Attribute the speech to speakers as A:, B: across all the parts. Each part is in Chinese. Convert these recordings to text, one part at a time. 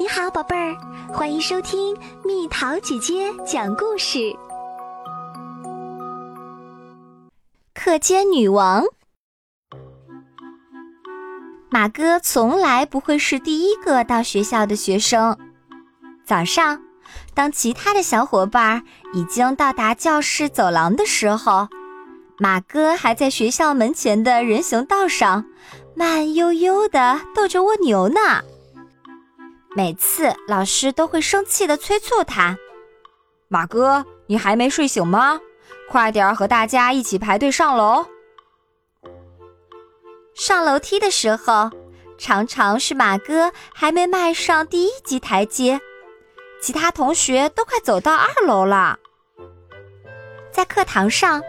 A: 你好，宝贝儿，欢迎收听蜜桃姐姐讲故事。课间女王马哥从来不会是第一个到学校的学生。早上，当其他的小伙伴已经到达教室走廊的时候，马哥还在学校门前的人行道上慢悠悠地逗着蜗牛呢。每次老师都会生气地催促他：“
B: 马哥，你还没睡醒吗？快点和大家一起排队上楼。”
A: 上楼梯的时候，常常是马哥还没迈上第一级台阶，其他同学都快走到二楼了。在课堂上，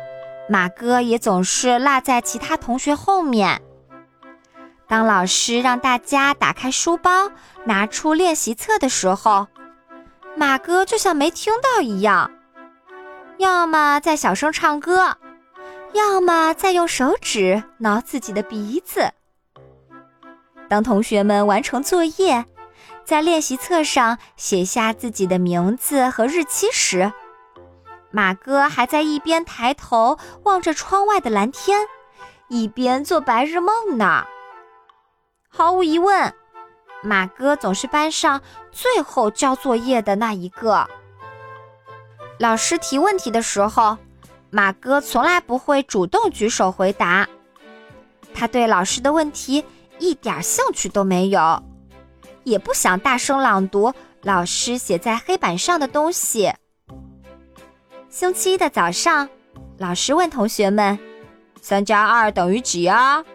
A: 马哥也总是落在其他同学后面。当老师让大家打开书包，拿出练习册的时候，马哥就像没听到一样，要么在小声唱歌，要么在用手指挠自己的鼻子。当同学们完成作业，在练习册上写下自己的名字和日期时，马哥还在一边抬头望着窗外的蓝天，一边做白日梦呢。毫无疑问，马哥总是班上最后交作业的那一个。老师提问题的时候，马哥从来不会主动举手回答。他对老师的问题一点兴趣都没有，也不想大声朗读老师写在黑板上的东西。星期一的早上，老师问同学们：“三加二等于几啊？”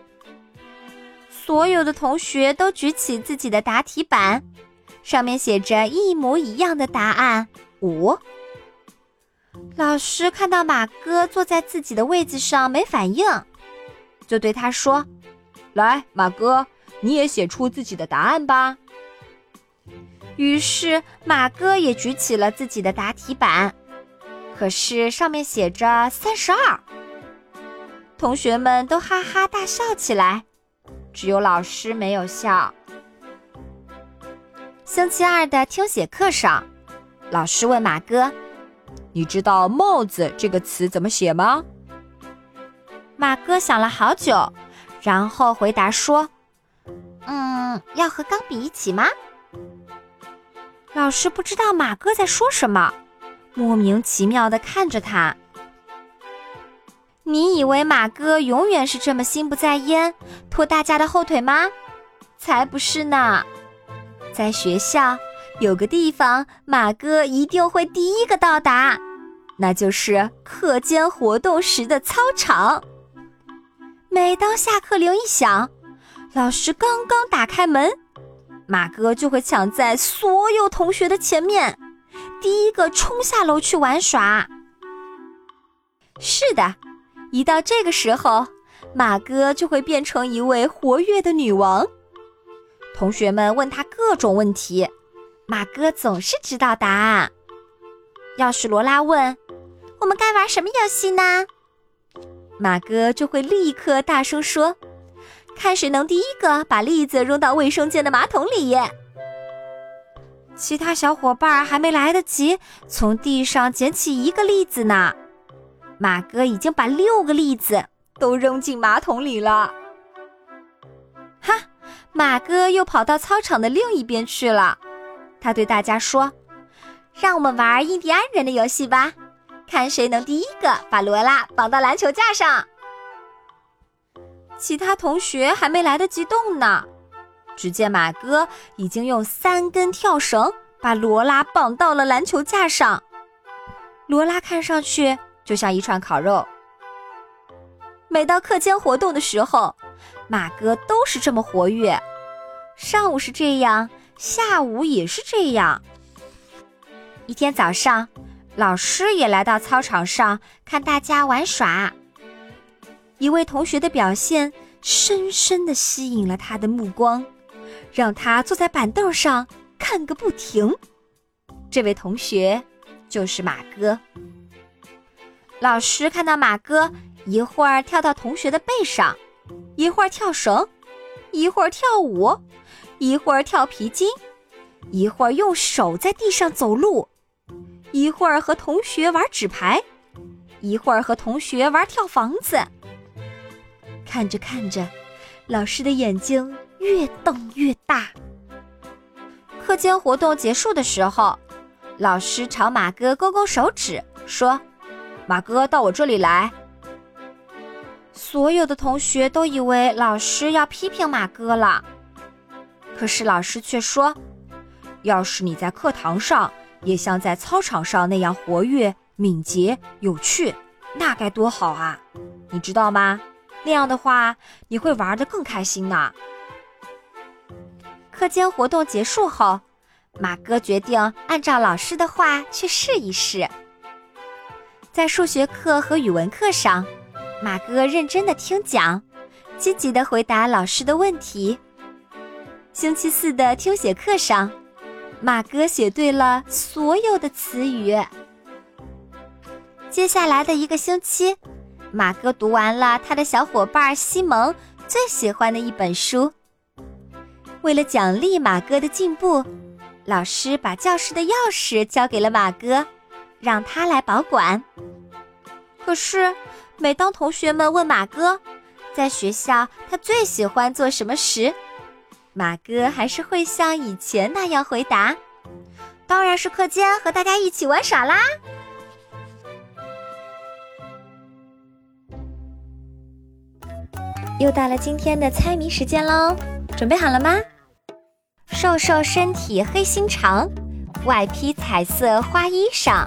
A: 所有的同学都举起自己的答题板，上面写着一模一样的答案五。老师看到马哥坐在自己的位子上没反应，就对他说：“
B: 来，马哥，你也写出自己的答案吧。”
A: 于是马哥也举起了自己的答题板，可是上面写着三十二。同学们都哈哈大笑起来。只有老师没有笑。星期二的听写课上，老师问马哥：“
B: 你知道‘帽子’这个词怎么写吗？”
A: 马哥想了好久，然后回答说：“嗯，要和钢笔一起吗？”老师不知道马哥在说什么，莫名其妙的看着他。你以为马哥永远是这么心不在焉，拖大家的后腿吗？才不是呢！在学校有个地方，马哥一定会第一个到达，那就是课间活动时的操场。每当下课铃一响，老师刚刚打开门，马哥就会抢在所有同学的前面，第一个冲下楼去玩耍。是的。一到这个时候，马哥就会变成一位活跃的女王。同学们问他各种问题，马哥总是知道答案。要是罗拉问我们该玩什么游戏呢，马哥就会立刻大声说：“看谁能第一个把栗子扔到卫生间的马桶里。”其他小伙伴还没来得及从地上捡起一个栗子呢。马哥已经把六个栗子都扔进马桶里了。哈，马哥又跑到操场的另一边去了。他对大家说：“让我们玩印第安人的游戏吧，看谁能第一个把罗拉绑到篮球架上。”其他同学还没来得及动呢，只见马哥已经用三根跳绳把罗拉绑到了篮球架上。罗拉看上去。就像一串烤肉。每到课间活动的时候，马哥都是这么活跃。上午是这样，下午也是这样。一天早上，老师也来到操场上看大家玩耍。一位同学的表现深深的吸引了他的目光，让他坐在板凳上看个不停。这位同学就是马哥。老师看到马哥一会儿跳到同学的背上，一会儿跳绳，一会儿跳舞，一会儿跳皮筋，一会儿用手在地上走路，一会儿和同学玩纸牌，一会儿和同学玩跳房子。看着看着，老师的眼睛越瞪越大。课间活动结束的时候，老师朝马哥勾勾手指，说：“
B: 马哥，到我这里来。”
A: 所有的同学都以为老师要批评马哥了，可是老师却说：“
B: 要是你在课堂上也像在操场上那样活跃、敏捷、有趣，那该多好啊！你知道吗？那样的话，你会玩得更开心呢。”
A: 课间活动结束后，马哥决定按照老师的话去试一试。在数学课和语文课上，马哥认真的听讲，积极的回答老师的问题。星期四的听写课上，马哥写对了所有的词语。接下来的一个星期，马哥读完了他的小伙伴西蒙最喜欢的一本书。为了奖励马哥的进步，老师把教室的钥匙交给了马哥，让他来保管。可是，每当同学们问马哥，在学校他最喜欢做什么时，马哥还是会像以前那样回答：“当然是课间和大家一起玩耍啦。”又到了今天的猜谜时间喽，准备好了吗？瘦瘦身体黑心肠，外披彩色花衣裳，